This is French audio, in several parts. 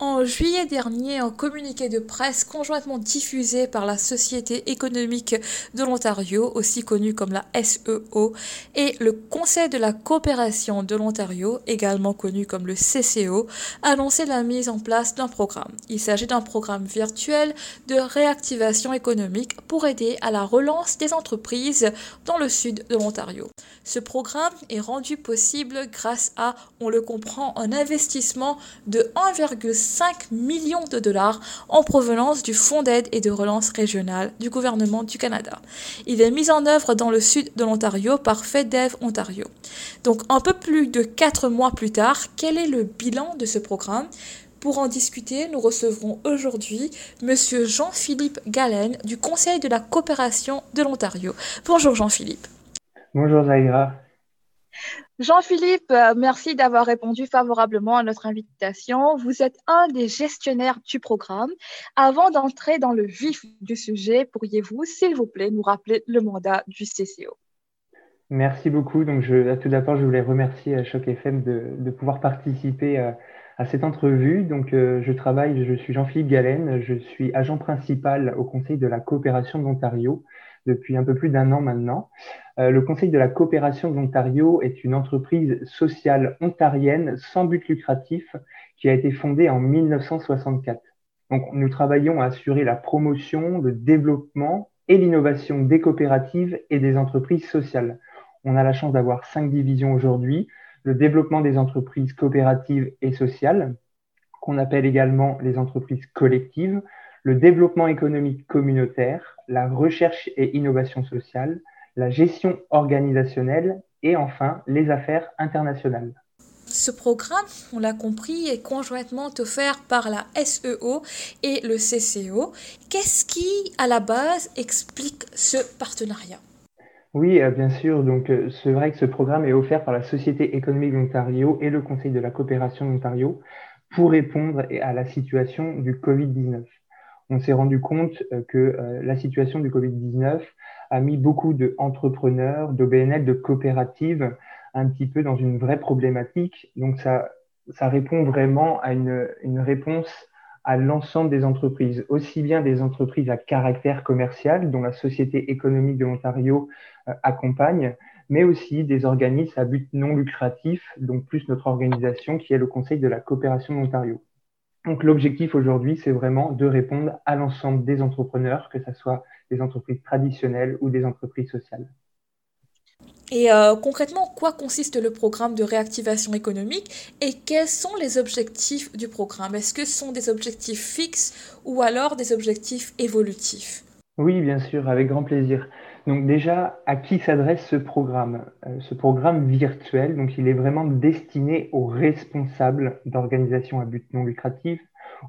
o En juillet dernier, un communiqué de presse conjointement diffusé par la Société économique de l'Ontario, aussi connue comme la SEO, et le Conseil de la coopération de l'Ontario, également connu comme le CCO, annonçait la mise en place d'un programme. Il s'agit d'un programme virtuel de réactivation économique pour aider à la relance des entreprises dans le sud de l'Ontario. Ce programme est rendu possible grâce à, on le comprend, un investissement de 1,5 5 millions de dollars en provenance du Fonds d'aide et de relance régionale du gouvernement du Canada. Il est mis en œuvre dans le sud de l'Ontario par FedDev Ontario. Donc un peu plus de quatre mois plus tard, quel est le bilan de ce programme? Pour en discuter, nous recevrons aujourd'hui Monsieur Jean-Philippe Galen du Conseil de la coopération de l'Ontario. Bonjour Jean-Philippe. Bonjour Zaira. Jean-Philippe, euh, merci d'avoir répondu favorablement à notre invitation. Vous êtes un des gestionnaires du programme. Avant d'entrer dans le vif du sujet, pourriez-vous, s'il vous plaît, nous rappeler le mandat du CCO Merci beaucoup. Donc, je, tout d'abord, je voulais remercier à Choc FM de, pouvoir participer à, à, cette entrevue. Donc, euh, je travaille, je suis Jean-Philippe Galen, je suis agent principal au Conseil de la coopération de l'Ontario depuis un peu plus d'un an maintenant. Euh, le Conseil de la coopération de l'Ontario est une entreprise sociale ontarienne sans but lucratif qui a été fondée en 1964. Donc, nous travaillons à assurer la promotion, le développement et l'innovation des coopératives et des entreprises sociales. On a la chance d'avoir cinq divisions aujourd'hui. Le développement des entreprises coopératives et sociales, qu'on appelle également les entreprises collectives, le développement économique communautaire, la recherche et innovation sociale, la gestion organisationnelle et enfin les affaires internationales. Ce programme, on l'a compris, est conjointement offert par la SEO et le CCO. Qu'est-ce qui, à la base, explique ce partenariat? Oui, euh, bien sûr. Donc, euh, c'est vrai que ce programme est offert par la Société économique d'Ontario et le Conseil de la coopération d'Ontario pour répondre à la situation du Covid-19 on s'est rendu compte euh, que euh, la situation du Covid-19 a mis beaucoup d'entrepreneurs, d'OBNL, de coopératives un petit peu dans une vraie problématique. Donc ça, répond vraiment à une, une réponse à l'ensemble des entreprises, aussi bien des entreprises à caractère commercial dont la Société économique de l'Ontario euh, accompagne, mais aussi des organismes à but non lucratif, donc plus notre organisation qui est le Conseil de la coopération de l'Ontario. Donc l'objectif aujourd'hui, c'est vraiment de répondre à l'ensemble des entrepreneurs, que ce soit des entreprises traditionnelles ou des entreprises sociales. Et euh, concrètement, quoi consiste le programme de réactivation économique et quels sont les objectifs du programme? Est-ce que ce sont des objectifs fixes ou alors des objectifs évolutifs? Oui, bien sûr, avec grand plaisir. Donc déjà, à qui s'adresse ce programme? Euh, Ce programme virtuel, donc il est vraiment destiné aux responsables d'organisations à but non lucratif,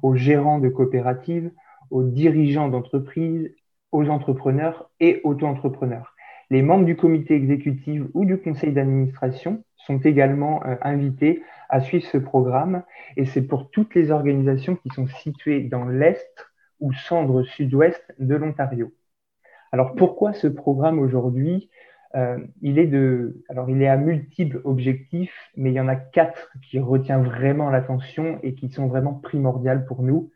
aux gérants de coopératives, aux dirigeants d'entreprises, aux entrepreneurs et auto-entrepreneurs. Les membres du comité exécutif ou du conseil d'administration sont également euh, invités à suivre ce programme et c'est pour toutes les organisations qui sont situées dans l'Est ou centre sud-ouest de l'Ontario. Alors pourquoi ce programme aujourd'hui euh, il est de, alors il est à multiples objectifs, mais il y en a quatre qui retiennent vraiment l'attention et qui sont vraiment primordiales pour nous.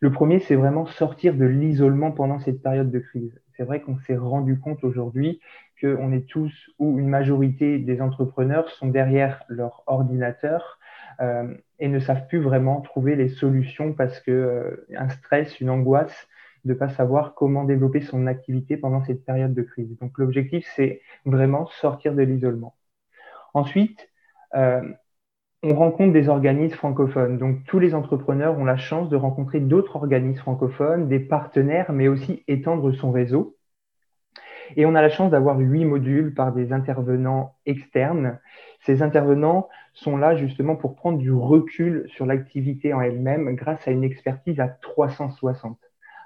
Le premier, c'est vraiment sortir de l'isolement pendant cette période de crise. C'est vrai qu'on s'est rendu compte aujourd'hui qu'on est tous ou une majorité des entrepreneurs sont derrière leur ordinateur euh, et ne savent plus vraiment trouver les solutions parce que euh, un stress, une angoisse de ne pas savoir comment développer son activité pendant cette période de crise. Donc l'objectif, c'est vraiment sortir de l'isolement. Ensuite, euh, on rencontre des organismes francophones. Donc tous les entrepreneurs ont la chance de rencontrer d'autres organismes francophones, des partenaires, mais aussi étendre son réseau. Et on a la chance d'avoir huit modules par des intervenants externes. Ces intervenants sont là justement pour prendre du recul sur l'activité en elle-même grâce à une expertise à 360.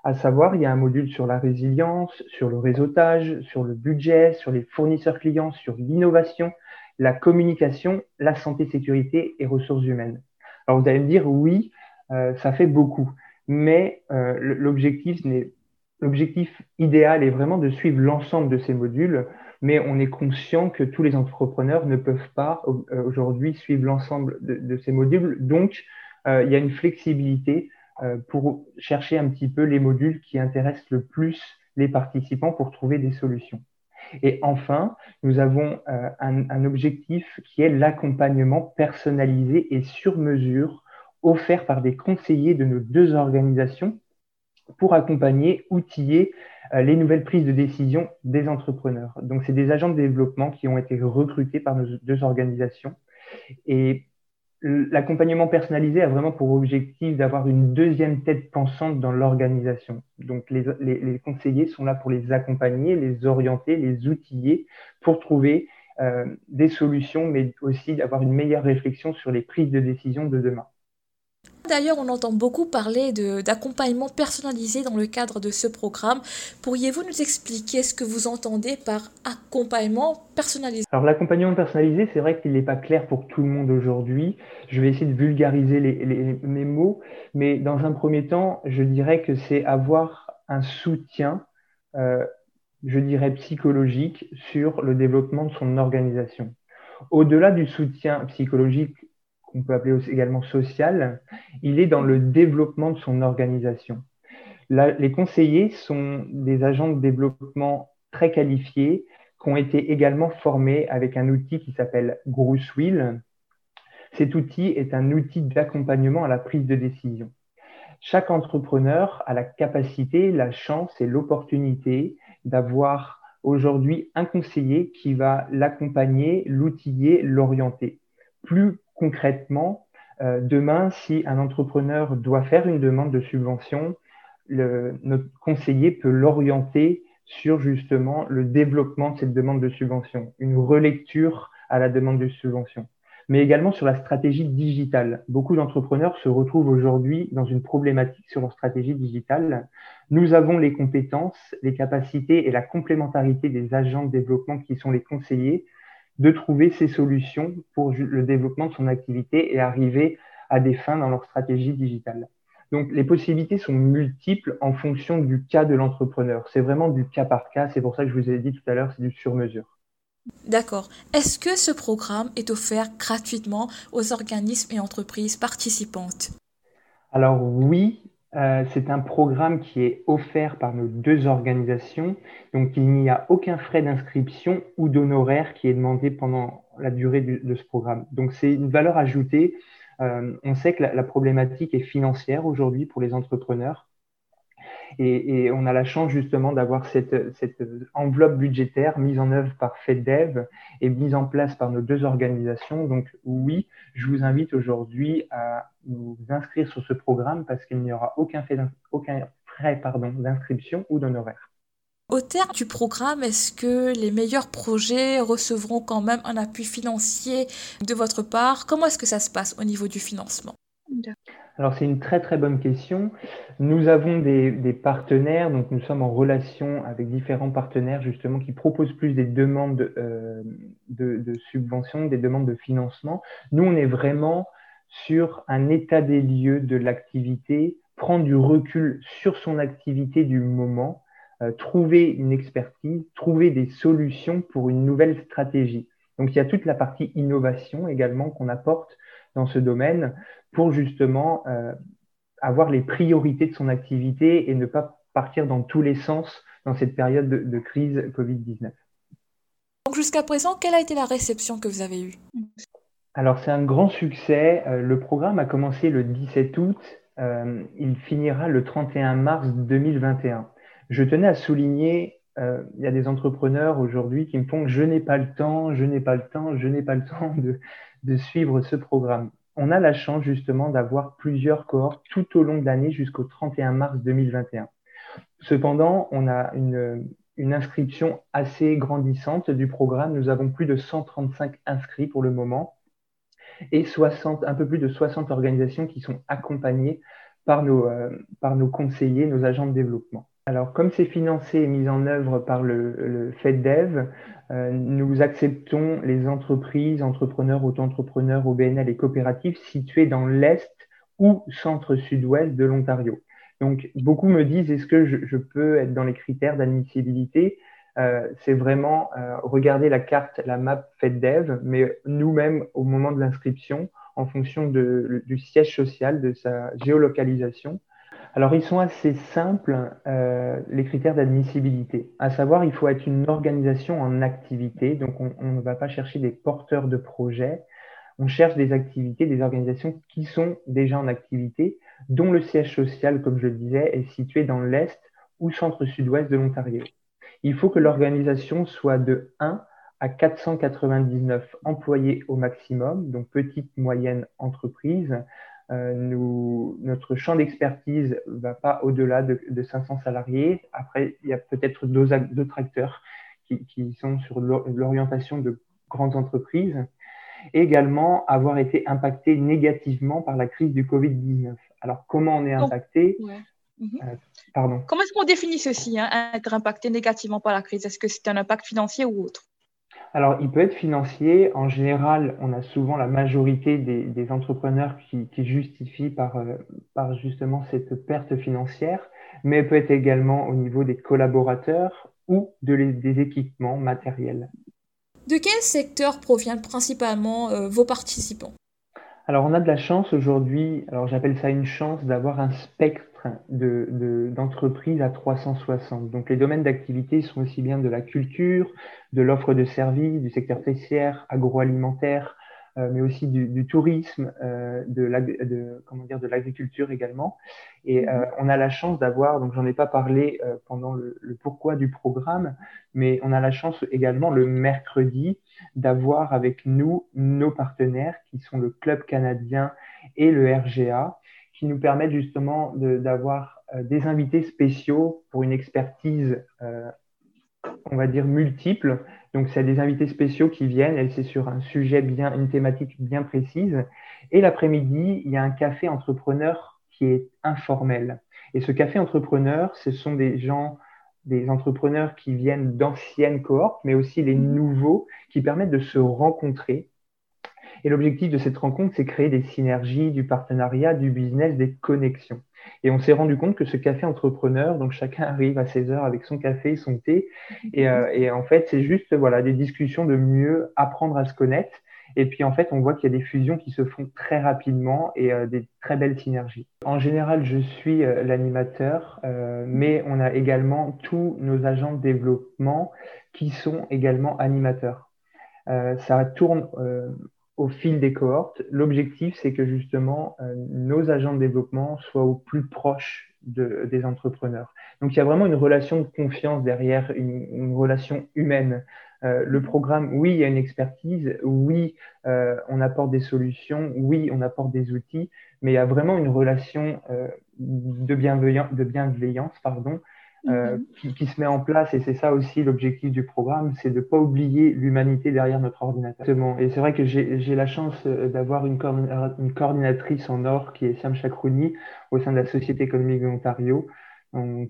À savoir, il y a un module sur la résilience, sur le réseautage, sur le budget, sur les fournisseurs clients, sur l'innovation, la communication, la santé, sécurité et ressources humaines. Alors vous allez me dire, oui, euh, ça fait beaucoup, mais euh, l'objectif idéal est vraiment de suivre l'ensemble de ces modules, mais on est conscient que tous les entrepreneurs ne peuvent pas euh, aujourd'hui suivre l'ensemble de, ces modules. Donc, il y a une flexibilité pour chercher un petit peu les modules qui intéressent le plus les participants pour trouver des solutions. Et enfin, nous avons un, un objectif qui est l'accompagnement personnalisé et sur mesure offert par des conseillers de nos deux organisations pour accompagner, outiller euh, les nouvelles prises de décision des entrepreneurs. Donc, c'est des agents de développement qui ont été recrutés par nos deux organisations. Et l'accompagnement personnalisé a vraiment pour objectif d'avoir une deuxième tête pensante dans l'organisation. Donc, les, conseillers sont là pour les accompagner, les orienter, les outiller pour trouver euh, des solutions, mais aussi d'avoir une meilleure réflexion sur les prises de décision de demain. D'ailleurs, on entend beaucoup parler d'accompagnement personnalisé dans le cadre de ce programme. Pourriez-vous nous expliquer ce que vous entendez par accompagnement personnalisé? Alors l'accompagnement personnalisé, c'est vrai qu'il n'est pas clair pour tout le monde aujourd'hui. Je vais essayer de vulgariser les, mes mots, mais dans un premier temps, je dirais que c'est avoir un soutien, euh, je dirais psychologique, sur le développement de son organisation. Au-delà du soutien psychologique qu'on peut appeler également social, il est dans le développement de son organisation. les conseillers sont des agents de développement très qualifiés qui ont été également formés avec un outil qui s'appelle Wheel. Cet outil est un outil d'accompagnement à la prise de décision. Chaque entrepreneur a la capacité, la chance et l'opportunité d'avoir aujourd'hui un conseiller qui va l'accompagner, l'outiller, l'orienter. Plus concrètement, euh, demain, si un entrepreneur doit faire une demande de subvention, notre conseiller peut l'orienter sur justement le développement de cette demande de subvention, une relecture à la demande de subvention, mais également sur la stratégie digitale. Beaucoup d'entrepreneurs se retrouvent aujourd'hui dans une problématique sur leur stratégie digitale. Nous avons les compétences, les capacités et la complémentarité des agents de développement qui sont les conseillers de trouver ces solutions pour le développement de son activité et arriver à des fins dans leur stratégie digitale. Donc, les possibilités sont multiples en fonction du cas de l'entrepreneur. C'est vraiment du cas par cas. C'est pour ça que je vous ai dit tout à l'heure, c'est du sur-mesure. D'accord. Est-ce que ce programme est offert gratuitement aux organismes et entreprises participantes? Alors oui, euh, c'est un programme qui est offert par nos deux organisations, donc il n'y a aucun frais d'inscription ou d'honoraire qui est demandé pendant la durée de ce programme. Donc c'est une valeur ajoutée. Euh, on sait que la problématique est financière aujourd'hui pour les entrepreneurs. Et, on a la chance justement d'avoir cette, enveloppe budgétaire mise en œuvre par FedDev et mise en place par nos deux organisations. Donc oui, je vous invite aujourd'hui à vous inscrire sur ce programme parce qu'il n'y aura aucun, aucun frais d'inscription ou d'honoraire. Au terme du programme, est-ce que les meilleurs projets recevront quand même un appui financier de votre part? Comment est-ce que ça se passe au niveau du financement? Alors c'est une très très bonne question. Nous avons des, partenaires, donc nous sommes en relation avec différents partenaires justement qui proposent plus des demandes euh, de, subventions, des demandes de financement. Nous, on est vraiment sur un état des lieux de l'activité, prendre du recul sur son activité du moment, euh, trouver une expertise, trouver des solutions pour une nouvelle stratégie. Donc il y a toute la partie innovation également qu'on apporte dans ce domaine pour justement euh, avoir les priorités de son activité et ne pas partir dans tous les sens dans cette période de, crise Covid-19. Donc jusqu'à présent, quelle a été la réception que vous avez eue? Alors c'est un grand succès. Euh, le programme a commencé le 17 août. Euh, il finira le 31 mars 2021. Je tenais à souligner, il y a des entrepreneurs aujourd'hui qui me font je n'ai pas le temps, je n'ai pas le temps, je n'ai pas le temps de suivre ce programme on a la chance justement d'avoir plusieurs cohortes tout au long de l'année jusqu'au 31 mars 2021. Cependant, on a une, inscription assez grandissante du programme. Nous avons plus de 135 inscrits pour le moment et 60, un peu plus de 60 organisations qui sont accompagnées par nos, euh, par nos conseillers, nos agents de développement. Alors, comme c'est financé et mis en œuvre par le, le FedDev, euh, nous acceptons les entreprises, entrepreneurs, auto-entrepreneurs, OBNL et coopératives situées dans l'Est ou centre-sud-ouest de l'Ontario. Donc, beaucoup me disent, est-ce que je, peux être dans les critères d'admissibilité? Euh, C'est vraiment euh, regarder la carte, la map FedDev, mais nous-mêmes, au moment de l'inscription, en fonction du siège social, de sa géolocalisation. Alors, ils sont assez simples, euh, les critères d'admissibilité. À savoir, il faut être une organisation en activité. Donc, on, ne va pas chercher des porteurs de projets. On cherche des activités, des organisations qui sont déjà en activité, dont le siège social, comme je le disais, est situé dans l'Est ou centre-sud-ouest de l'Ontario. Il faut que l'organisation soit de 1 à 499 employés au maximum, donc petite, moyenne entreprise, euh, nous, notre champ d'expertise va pas au-delà de, 500 salariés. Après, il y a peut-être d'autres acteurs qui, qui, sont sur l'orientation de grandes entreprises. Et également, avoir été impacté négativement par la crise du Covid-19. Alors, comment on est impacté? euh, Pardon. Comment est-ce qu'on définit ceci, hein, être impacté négativement par la crise? Est-ce que c'est un impact financier ou autre? Alors, il peut être financier. En général, on a souvent la majorité des, entrepreneurs qui, justifient par, euh, par justement cette perte financière, mais peut être également au niveau des collaborateurs ou de des équipements matériels. De quel secteur proviennent principalement euh, vos participants? Alors, on a de la chance aujourd'hui, alors j'appelle ça une chance d'avoir un spectre d'entreprises de, à 360. Donc, les domaines d'activité sont aussi bien de la culture, de l'offre de services, du secteur tertiaire, agroalimentaire, euh, mais aussi du, tourisme, euh, de, comment dire, de l'agriculture également. Et euh, mhm. on a la chance d'avoir, donc j'en ai pas parlé pendant le, pourquoi du programme, mais on a la chance également le mercredi d'avoir avec nous nos partenaires qui sont le Club canadien et le RGA, qui nous permettent justement d'avoir des invités spéciaux pour une expertise on va dire, multiples. Donc, c'est des invités spéciaux qui viennent et c'est sur un sujet bien, une thématique bien précise. Et l'après-midi, il y a un café entrepreneur qui est informel. Et ce café entrepreneur, ce sont des gens, des entrepreneurs qui viennent d'anciennes cohortes, mais aussi les nouveaux qui permettent de se rencontrer. Et l'objectif de cette rencontre, c'est créer des synergies, du partenariat, du business, des connexions. Et on s'est rendu compte que ce café entrepreneur, donc chacun arrive à 16 heures avec son café, son thé, et, euh, et en fait, c'est juste voilà des discussions de mieux apprendre à se connaître. Et puis en fait, on voit qu'il y a des fusions qui se font très rapidement et euh, des très belles synergies. En général, je suis euh, l'animateur, mais on a également tous nos agents de développement qui sont également animateurs. ça tourne au fil des cohortes. L'objectif, c'est que justement, euh, nos agents de développement soient au plus proche de, des entrepreneurs. Donc, il y a vraiment une relation de confiance derrière, une, relation humaine. Euh, le programme, oui, il y a une expertise, oui, euh, on apporte des solutions, oui, on apporte des outils, mais il y a vraiment une relation de, bienveillance, de bienveillance pardon, euh, mhm. qui, se met en place, et c'est ça aussi l'objectif du programme, c'est de ne pas oublier l'humanité derrière notre ordinateur. Et c'est vrai que j'ai la chance euh, d'avoir une, une, coordinatrice en or qui est Sam Chakrouni au sein de la Société économique de l'Ontario,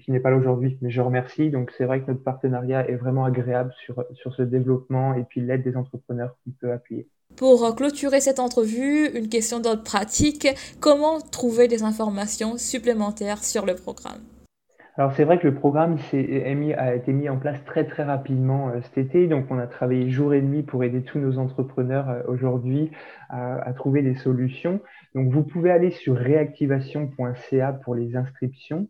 qui n'est pas là aujourd'hui, mais je remercie. Donc c'est vrai que notre partenariat est vraiment agréable sur, sur ce développement et puis l'aide des entrepreneurs qui peut appuyer. Pour clôturer cette entrevue, une question d'ordre pratique. Comment trouver des informations supplémentaires sur le programme? Alors c'est vrai que le programme a été mis en place très très rapidement euh, cet été, donc on a travaillé jour et nuit pour aider tous nos entrepreneurs euh, aujourd'hui à, trouver des solutions. Donc vous pouvez aller sur réactivation.ca pour les inscriptions.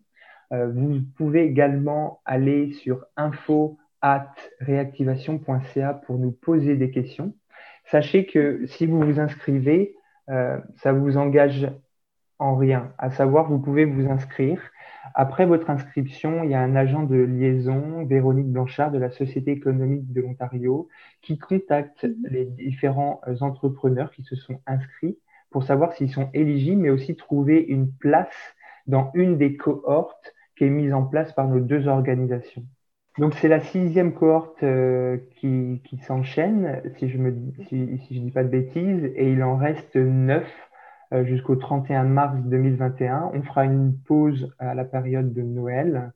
Euh, vous pouvez également aller sur info at réactivation.ca pour nous poser des questions. Sachez que si vous vous inscrivez, ça vous engage en rien. À savoir, vous pouvez vous inscrire après votre inscription, il y a un agent de liaison, Véronique Blanchard de la Société économique de l'Ontario, qui contacte mhm. les différents euh, entrepreneurs qui se sont inscrits pour savoir s'ils sont éligibles, mais aussi trouver une place dans une des cohortes qui est mise en place par nos deux organisations. Donc c'est la sixième cohorte euh, qui, s'enchaîne, si je ne si, si je dis pas de bêtises, et il en reste neuf jusqu'au 31 mars 2021. On fera une pause à la période de Noël.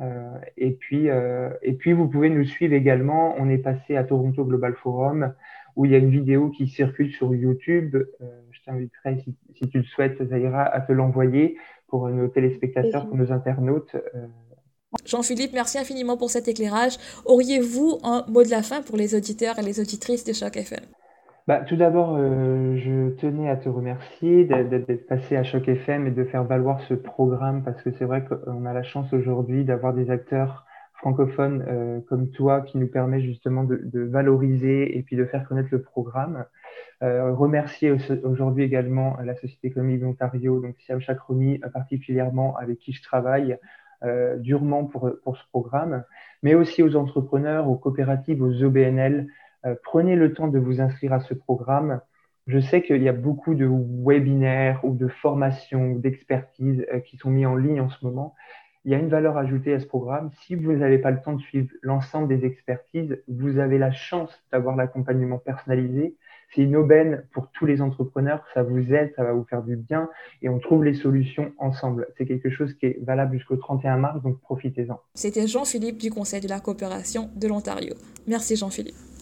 Euh, et, puis, euh, et puis, vous pouvez nous suivre également. On est passé à Toronto Global Forum où il y a une vidéo qui circule sur YouTube. je t'inviterai, si, si, tu le souhaites, Zaira, à te l'envoyer pour nos téléspectateurs, pour nos internautes. Jean-Philippe, merci infiniment pour cet éclairage. Auriez-vous un mot de la fin pour les auditeurs et les auditrices de Choc FM bah, tout d'abord, euh, je tenais à te remercier d'être passé à Choc FM et de faire valoir ce programme parce que c'est vrai qu'on a la chance aujourd'hui d'avoir des acteurs francophones euh, comme toi qui nous permet justement de, valoriser et puis de faire connaître le programme. Euh, remercier aujourd'hui également la Société économique d'Ontario, donc Siam Chakromi particulièrement avec qui je travaille durement pour, pour ce programme, mais aussi aux entrepreneurs, aux coopératives, aux OBNL euh, prenez le temps de vous inscrire à ce programme. Je sais qu'il y a beaucoup de webinaires ou de formations ou d'expertise euh, qui sont mis en ligne en ce moment. Il y a une valeur ajoutée à ce programme. Si vous n'avez pas le temps de suivre l'ensemble des expertises, vous avez la chance d'avoir l'accompagnement personnalisé. C'est une aubaine pour tous les entrepreneurs. Ça vous aide, ça va vous faire du bien et on trouve les solutions ensemble. C'est quelque chose qui est valable jusqu'au 31 mars, donc profitez-en. C'était Jean-Philippe du Conseil de la coopération de l'Ontario. Merci Jean-Philippe.